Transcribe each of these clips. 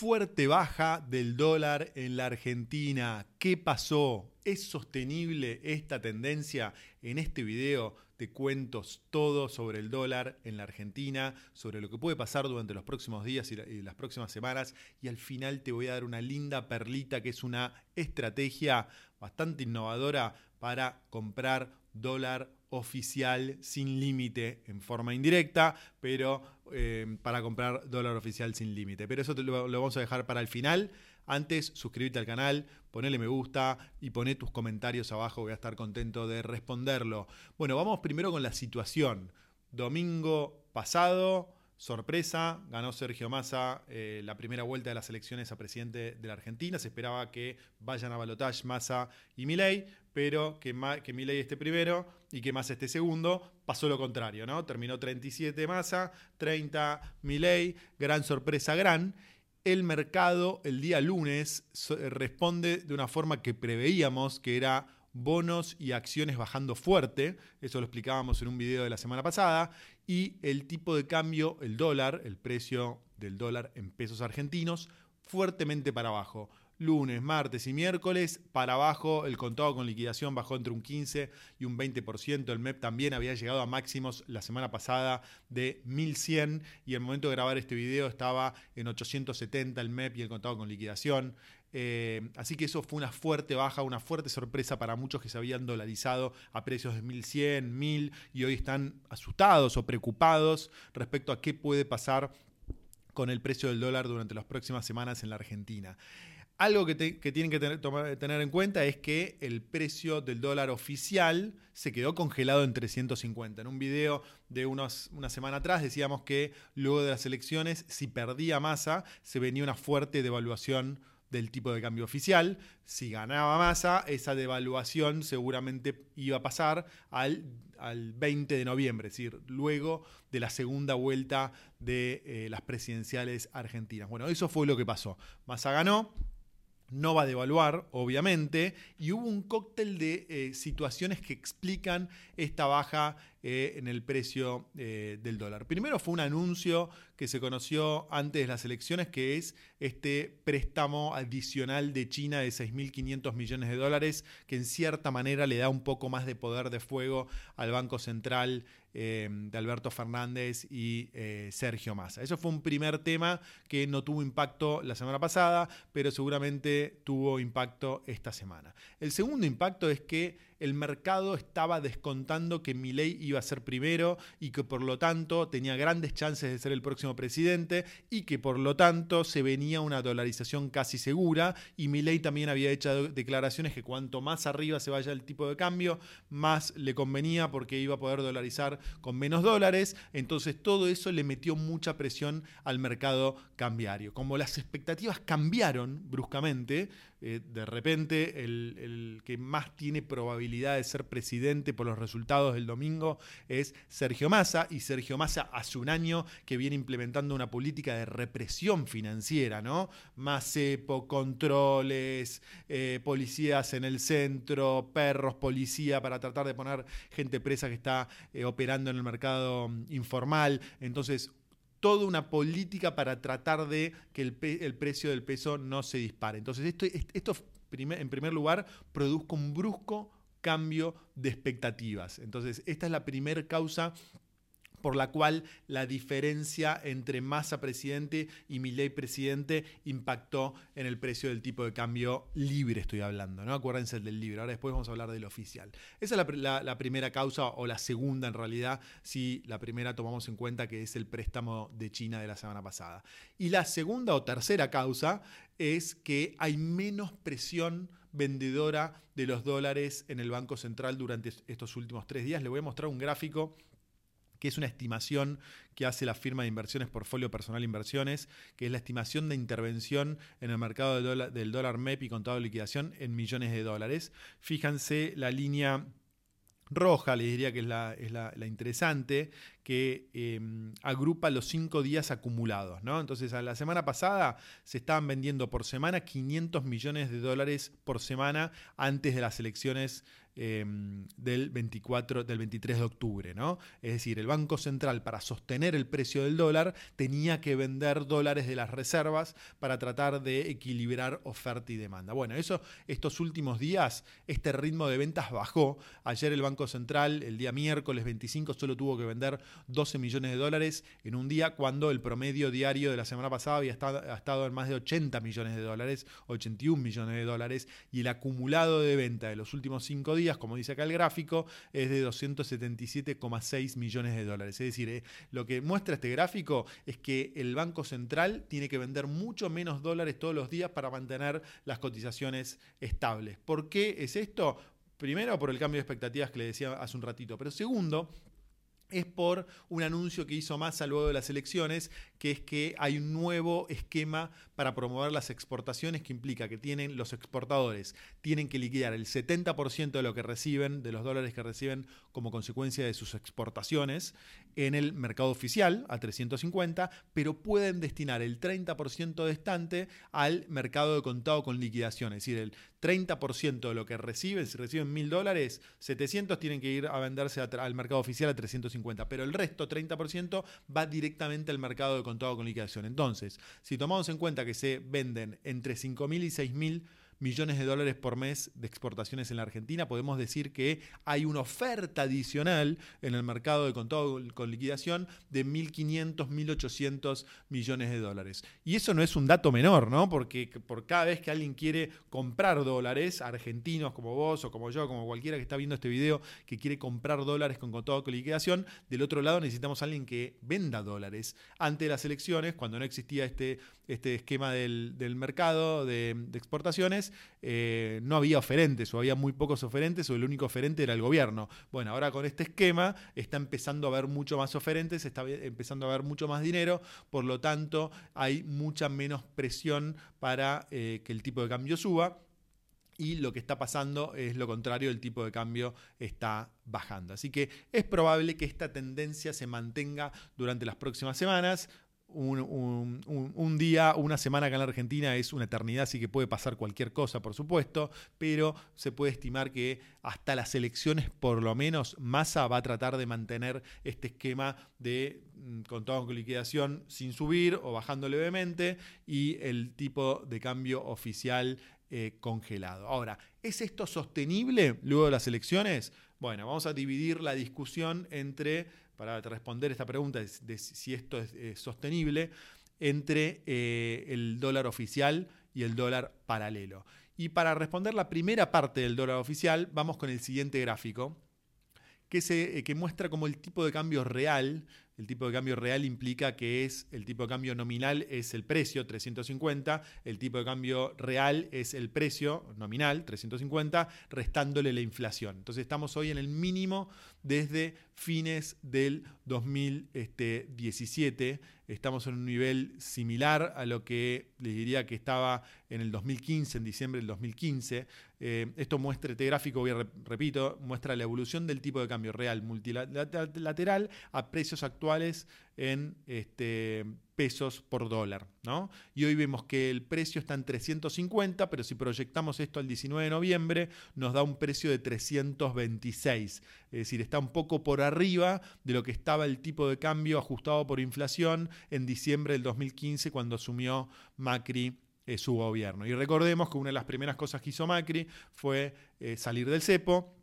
Fuerte baja del dólar en la Argentina. ¿Qué pasó? ¿Es sostenible esta tendencia? En este video te cuento todo sobre el dólar en la Argentina, sobre lo que puede pasar durante los próximos días y las próximas semanas y al final te voy a dar una linda perlita que es una estrategia bastante innovadora para comprar dólar oficial sin límite en forma indirecta, pero eh, para comprar dólar oficial sin límite. Pero eso lo, vamos a dejar para el final. Antes, suscríbete al canal, ponele me gusta y poné tus comentarios abajo, voy a estar contento de responderlo. Bueno, vamos primero con la situación. Domingo pasado, sorpresa, ganó Sergio Massa eh, la primera vuelta de las elecciones a presidente de la Argentina. Se esperaba que vayan a balotage Massa y Milei, pero que, que Milei esté primero y que Massa esté segundo. Pasó lo contrario, ¿no? Terminó 37 Massa, 30 Milei, gran sorpresa, gran. El mercado el día lunes responde de una forma que preveíamos, que era bonos y acciones bajando fuerte, eso lo explicábamos en un video de la semana pasada, y el tipo de cambio, el dólar, el precio del dólar en pesos argentinos, fuertemente para abajo. Lunes, martes y miércoles, para abajo, el contado con liquidación bajó entre un 15 y un 20%. El MEP también había llegado a máximos la semana pasada de 1100 y el momento de grabar este video estaba en 870 el MEP y el contado con liquidación. Eh, así que eso fue una fuerte baja, una fuerte sorpresa para muchos que se habían dolarizado a precios de 1100, 1000 y hoy están asustados o preocupados respecto a qué puede pasar con el precio del dólar durante las próximas semanas en la Argentina. Algo que, tienen que tener, en cuenta es que el precio del dólar oficial se quedó congelado en 350. En un video de una semana atrás decíamos que luego de las elecciones, si perdía masa, se venía una fuerte devaluación del tipo de cambio oficial. Si ganaba masa, esa devaluación seguramente iba a pasar al, al 20 de noviembre, es decir, luego de la segunda vuelta de eh, las presidenciales argentinas. Bueno, eso fue lo que pasó. Massa ganó, no va a devaluar, obviamente, y hubo un cóctel de eh, situaciones que explican esta baja eh, en el precio eh, del dólar. Primero fue un anuncio que se conoció antes de las elecciones, que es este préstamo adicional de China de 6.500 millones de dólares, que en cierta manera le da un poco más de poder de fuego al Banco Central eh, de Alberto Fernández y Sergio Massa. Eso fue un primer tema que no tuvo impacto la semana pasada, pero seguramente tuvo impacto esta semana. El segundo impacto es que el mercado estaba descontando que Milei iba a ser primero y que por lo tanto tenía grandes chances de ser el próximo presidente y que por lo tanto se venía una dolarización casi segura y Milei también había hecho declaraciones que cuanto más arriba se vaya el tipo de cambio, más le convenía porque iba a poder dolarizar con menos dólares, entonces todo eso le metió mucha presión al mercado cambiario. Como las expectativas cambiaron bruscamente, eh, de repente el, que más tiene probabilidad de ser presidente por los resultados del domingo es Sergio Massa, y Sergio Massa hace un año que viene implementando una política de represión financiera, ¿no? Más cepo, controles, eh, policías en el centro, perros, policía, para tratar de poner gente presa que está eh, operando en el mercado informal. Entonces, toda una política para tratar de que el, precio del peso no se dispare. Entonces, esto, esto en primer lugar produzca un brusco cambio de expectativas. Entonces, esta es la primera causa por la cual la diferencia entre Massa presidente y Milei presidente impactó en el precio del tipo de cambio libre, estoy hablando, ¿no? Acuérdense del libre, ahora después vamos a hablar del oficial. Esa es la, primera causa, o la segunda en realidad, si la primera tomamos en cuenta que es el préstamo de China de la semana pasada. Y la segunda o tercera causa es que hay menos presión vendedora de los dólares en el Banco Central durante estos últimos tres días. Le voy a mostrar un gráfico que es una estimación que hace la firma de inversiones Portfolio Personal Inversiones, que es la estimación de intervención en el mercado del dólar, del dólar MEP y contado de liquidación en millones de dólares. Fíjense la línea roja, les diría que es la, es la, interesante, que em, agrupa los cinco días acumulados. ¿no? Entonces, a la semana pasada se estaban vendiendo por semana 500 millones de dólares por semana antes de las elecciones em, del 24, del 23 de octubre, ¿no? Es decir, el Banco Central para sostener el precio del dólar tenía que vender dólares de las reservas para tratar de equilibrar oferta y demanda. Bueno, eso estos últimos días este ritmo de ventas bajó. Ayer el Banco Central el día miércoles 25 solo tuvo que vender 12 millones de dólares en un día cuando el promedio diario de la semana pasada había estado, en más de 80 millones de dólares, 81 millones de dólares y el acumulado de venta de los últimos cinco días, como dice acá el gráfico, es de 277,6 millones de dólares. Es decir, eh, lo que muestra este gráfico es que el Banco Central tiene que vender mucho menos dólares todos los días para mantener las cotizaciones estables. ¿Por qué es esto? Primero, por el cambio de expectativas que le decía hace un ratito, pero segundo, es por un anuncio que hizo Massa luego de las elecciones, que es que hay un nuevo esquema para promover las exportaciones que implica que tienen los exportadores. Tienen que liquidar el 70% de lo que reciben, de los dólares que reciben como consecuencia de sus exportaciones en el mercado oficial a 350, pero pueden destinar el 30% estante al mercado de contado con liquidación, es decir, el 30% de lo que reciben, si reciben 1000 dólares, 700 tienen que ir a venderse al mercado oficial a 350, pero el resto, 30%, va directamente al mercado de contado con liquidación. Entonces, si tomamos en cuenta que se venden entre 5.000 y 6.000 millones de dólares por mes de exportaciones en la Argentina, podemos decir que hay una oferta adicional en el mercado de contado con liquidación de 1.500, 1.800 millones de dólares. Y eso no es un dato menor, ¿no? Porque por cada vez que alguien quiere comprar dólares, argentinos como vos o como yo, como cualquiera que está viendo este video, que quiere comprar dólares con contado con liquidación, del otro lado necesitamos a alguien que venda dólares. Ante las elecciones, cuando no existía este, este esquema del, mercado de exportaciones, eh, no había oferentes o había muy pocos oferentes o el único oferente era el gobierno. Bueno, ahora con este esquema está empezando a haber mucho más oferentes, está empezando a haber mucho más dinero, por lo tanto hay mucha menos presión para eh, que el tipo de cambio suba y lo que está pasando es lo contrario, el tipo de cambio está bajando. Así que es probable que esta tendencia se mantenga durante las próximas semanas un, día, una semana acá en la Argentina es una eternidad, así que puede pasar cualquier cosa, por supuesto, pero se puede estimar que hasta las elecciones, por lo menos, Massa va a tratar de mantener este esquema de mm, contado con liquidación sin subir o bajando levemente y el tipo de cambio oficial eh, congelado. Ahora, ¿es esto sostenible luego de las elecciones? Bueno, vamos a dividir la discusión entre para responder esta pregunta de, si esto es sostenible, entre eh, el dólar oficial y el dólar paralelo. Y para responder la primera parte del dólar oficial, vamos con el siguiente gráfico, que, se, eh, que muestra como el tipo de cambio real el tipo de cambio real implica que es el tipo de cambio nominal es el precio 350, el tipo de cambio real es el precio nominal 350, restándole la inflación. Entonces estamos hoy en el mínimo desde fines del 2017. Estamos en un nivel similar a lo que les diría que estaba en el 2015, en diciembre del 2015. Eh, esto muestra, este gráfico, voy a repito, muestra la evolución del tipo de cambio real multilateral a precios actuales en este, pesos por dólar. ¿no? Y hoy vemos que el precio está en 350, pero si proyectamos esto al 19 de noviembre, nos da un precio de 326. Es decir, está un poco por arriba de lo que estaba el tipo de cambio ajustado por inflación en diciembre del 2015 cuando asumió Macri eh, su gobierno. Y recordemos que una de las primeras cosas que hizo Macri fue eh, salir del cepo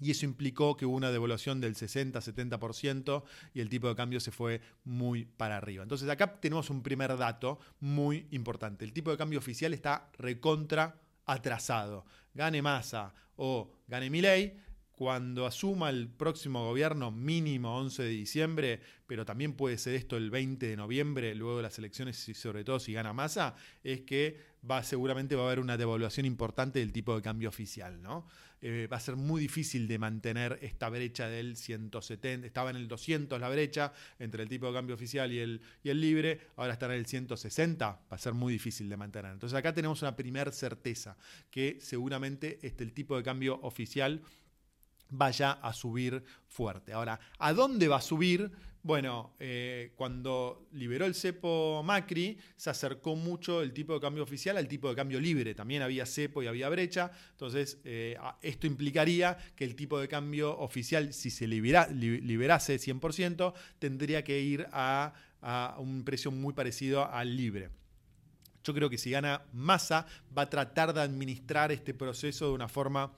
y eso implicó que hubo una devaluación del 60-70% y el tipo de cambio se fue muy para arriba. Entonces acá tenemos un primer dato muy importante. El tipo de cambio oficial está recontra atrasado. Gane Massa o gane Milei, cuando asuma el próximo gobierno mínimo 11 de diciembre, pero también puede ser esto el 20 de noviembre, luego de las elecciones y sobre todo si gana Massa, es que va, seguramente va a haber una devaluación importante del tipo de cambio oficial. ¿no? Eh, va a ser muy difícil de mantener esta brecha del 170, estaba en el 200 la brecha entre el tipo de cambio oficial y el, y el libre, ahora está en el 160, va a ser muy difícil de mantener. Entonces acá tenemos una primera certeza, que seguramente este, el tipo de cambio oficial vaya a subir fuerte. Ahora, ¿a dónde va a subir? Bueno, eh, cuando liberó el cepo Macri, se acercó mucho el tipo de cambio oficial al tipo de cambio libre. También había cepo y había brecha. Entonces, eh, esto implicaría que el tipo de cambio oficial, si se liberase 100%, tendría que ir a, a un precio muy parecido al libre. Yo creo que si gana masa, va a tratar de administrar este proceso de una forma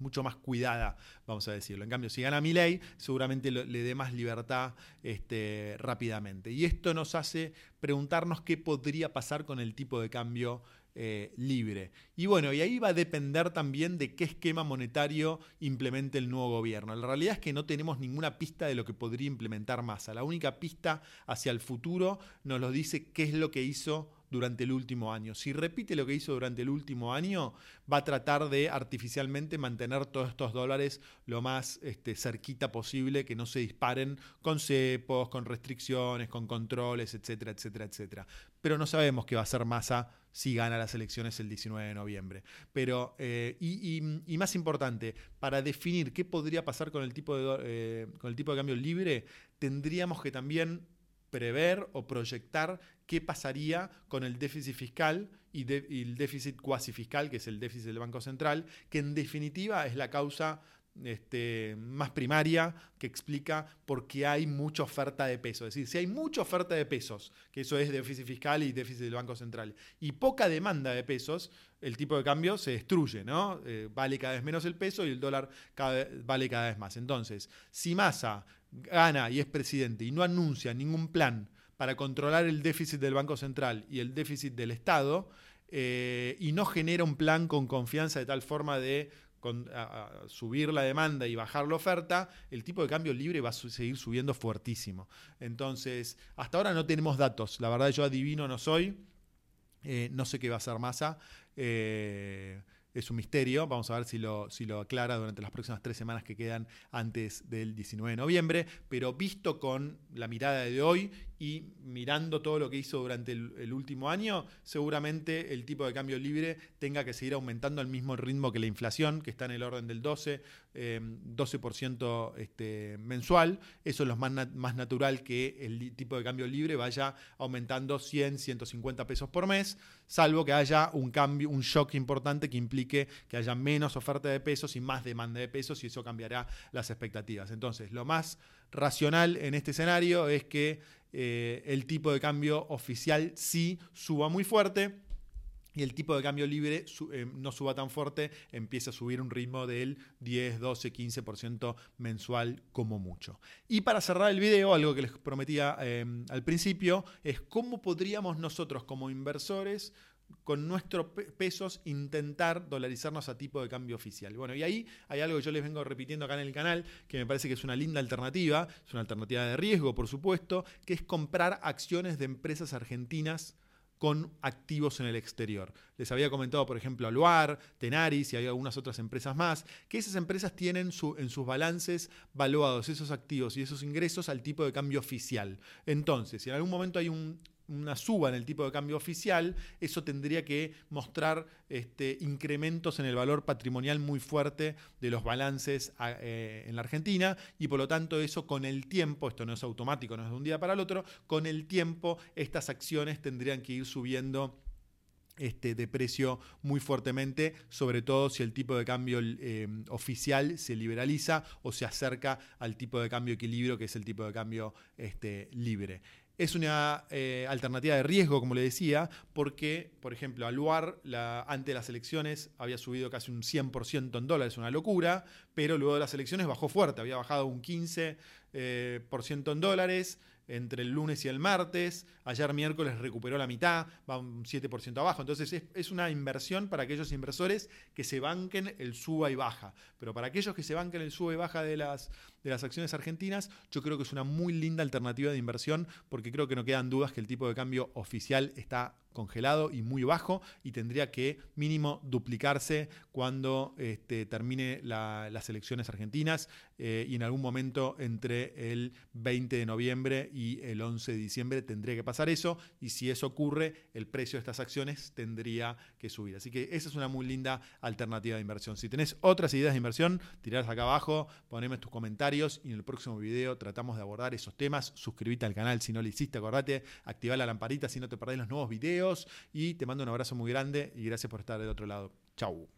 mucho más cuidada, vamos a decirlo. En cambio, si gana ley, seguramente le dé más libertad este, rápidamente. Y esto nos hace preguntarnos qué podría pasar con el tipo de cambio eh, libre. Y bueno, y ahí va a depender también de qué esquema monetario implemente el nuevo gobierno. La realidad es que no tenemos ninguna pista de lo que podría implementar Massa. La única pista hacia el futuro nos lo dice qué es lo que hizo durante el último año. Si repite lo que hizo durante el último año, va a tratar de artificialmente mantener todos estos dólares lo más este, cerquita posible, que no se disparen con cepos, con restricciones, con controles, etcétera, etcétera, etcétera. Pero no sabemos qué va a hacer Massa si gana las elecciones el 19 de noviembre. Pero, eh, y, más importante, para definir qué podría pasar con el tipo de, eh, con el tipo de cambio libre, tendríamos que también prever o proyectar qué pasaría con el déficit fiscal y, el déficit cuasi fiscal, que es el déficit del Banco Central, que en definitiva es la causa este, más primaria que explica por qué hay mucha oferta de pesos. Es decir, si hay mucha oferta de pesos, que eso es déficit fiscal y déficit del Banco Central, y poca demanda de pesos, el tipo de cambio se destruye, ¿no? Eh, vale cada vez menos el peso y el dólar vale cada vez más. Entonces, si Massa gana y es presidente y no anuncia ningún plan para controlar el déficit del Banco Central y el déficit del Estado, eh, y no genera un plan con confianza de tal forma de subir la demanda y bajar la oferta, el tipo de cambio libre va a seguir subiendo fuertísimo. Entonces, hasta ahora no tenemos datos. La verdad yo adivino no soy. Eh, no sé qué va a ser masa. Eh, es un misterio. Vamos a ver si lo, si lo aclara durante las próximas tres semanas que quedan antes del 19 de noviembre. Pero visto con la mirada de hoy y mirando todo lo que hizo durante el, último año, seguramente el tipo de cambio libre tenga que seguir aumentando al mismo ritmo que la inflación, que está en el orden del 12, 12% eh, este, mensual. Eso es lo más, más natural que el tipo de cambio libre vaya aumentando 100, 150 pesos por mes, salvo que haya un cambio, un shock importante que implique que haya menos oferta de pesos y más demanda de pesos y eso cambiará las expectativas. Entonces, lo más racional en este escenario es que eh, el tipo de cambio oficial sí suba muy fuerte y el tipo de cambio libre eh, no suba tan fuerte, empieza a subir un ritmo del 10, 12, 15% mensual como mucho. Y para cerrar el video, algo que les prometía eh, al principio, es cómo podríamos nosotros como inversores con nuestros pesos intentar dolarizarnos a tipo de cambio oficial. Bueno, y ahí hay algo que yo les vengo repitiendo acá en el canal, que me parece que es una linda alternativa, es una alternativa de riesgo, por supuesto, que es comprar acciones de empresas argentinas con activos en el exterior. Les había comentado, por ejemplo, Aluar, Tenaris y hay algunas otras empresas más, que esas empresas tienen en sus balances valuados esos activos y esos ingresos al tipo de cambio oficial. Entonces, si en algún momento hay un, una suba en el tipo de cambio oficial, eso tendría que mostrar este, incrementos en el valor patrimonial muy fuerte de los balances eh, en la Argentina y por lo tanto eso con el tiempo, esto no es automático, no es de un día para el otro, con el tiempo estas acciones tendrían que ir subiendo este, de precio muy fuertemente, sobre todo si el tipo de cambio eh, oficial se liberaliza o se acerca al tipo de cambio equilibrio, que es el tipo de cambio este, libre. Es una eh, alternativa de riesgo, como le decía, porque, por ejemplo, Aluar la, ante las elecciones había subido casi un 100% en dólares, una locura, pero luego de las elecciones bajó fuerte, había bajado un 15% eh, en dólares, entre el lunes y el martes. Ayer miércoles recuperó la mitad, va un 7% abajo. Entonces es, una inversión para aquellos inversores que se banquen el suba y baja. Pero para aquellos que se banquen el suba y baja de las, de las acciones argentinas, yo creo que es una muy linda alternativa de inversión porque creo que no quedan dudas que el tipo de cambio oficial está congelado y muy bajo y tendría que mínimo duplicarse cuando este, termine las elecciones argentinas eh, y en algún momento entre el 20 de noviembre y el 11 de diciembre tendría que pasar eso y si eso ocurre el precio de estas acciones tendría que subir. Así que esa es una muy linda alternativa de inversión. Si tenés otras ideas de inversión, tirarlas acá abajo, poneme tus comentarios y en el próximo video tratamos de abordar esos temas. Suscríbete al canal si no lo hiciste, acordate, activar la lamparita si no te perdés los nuevos videos y te mando un abrazo muy grande y gracias por estar del otro lado. Chau.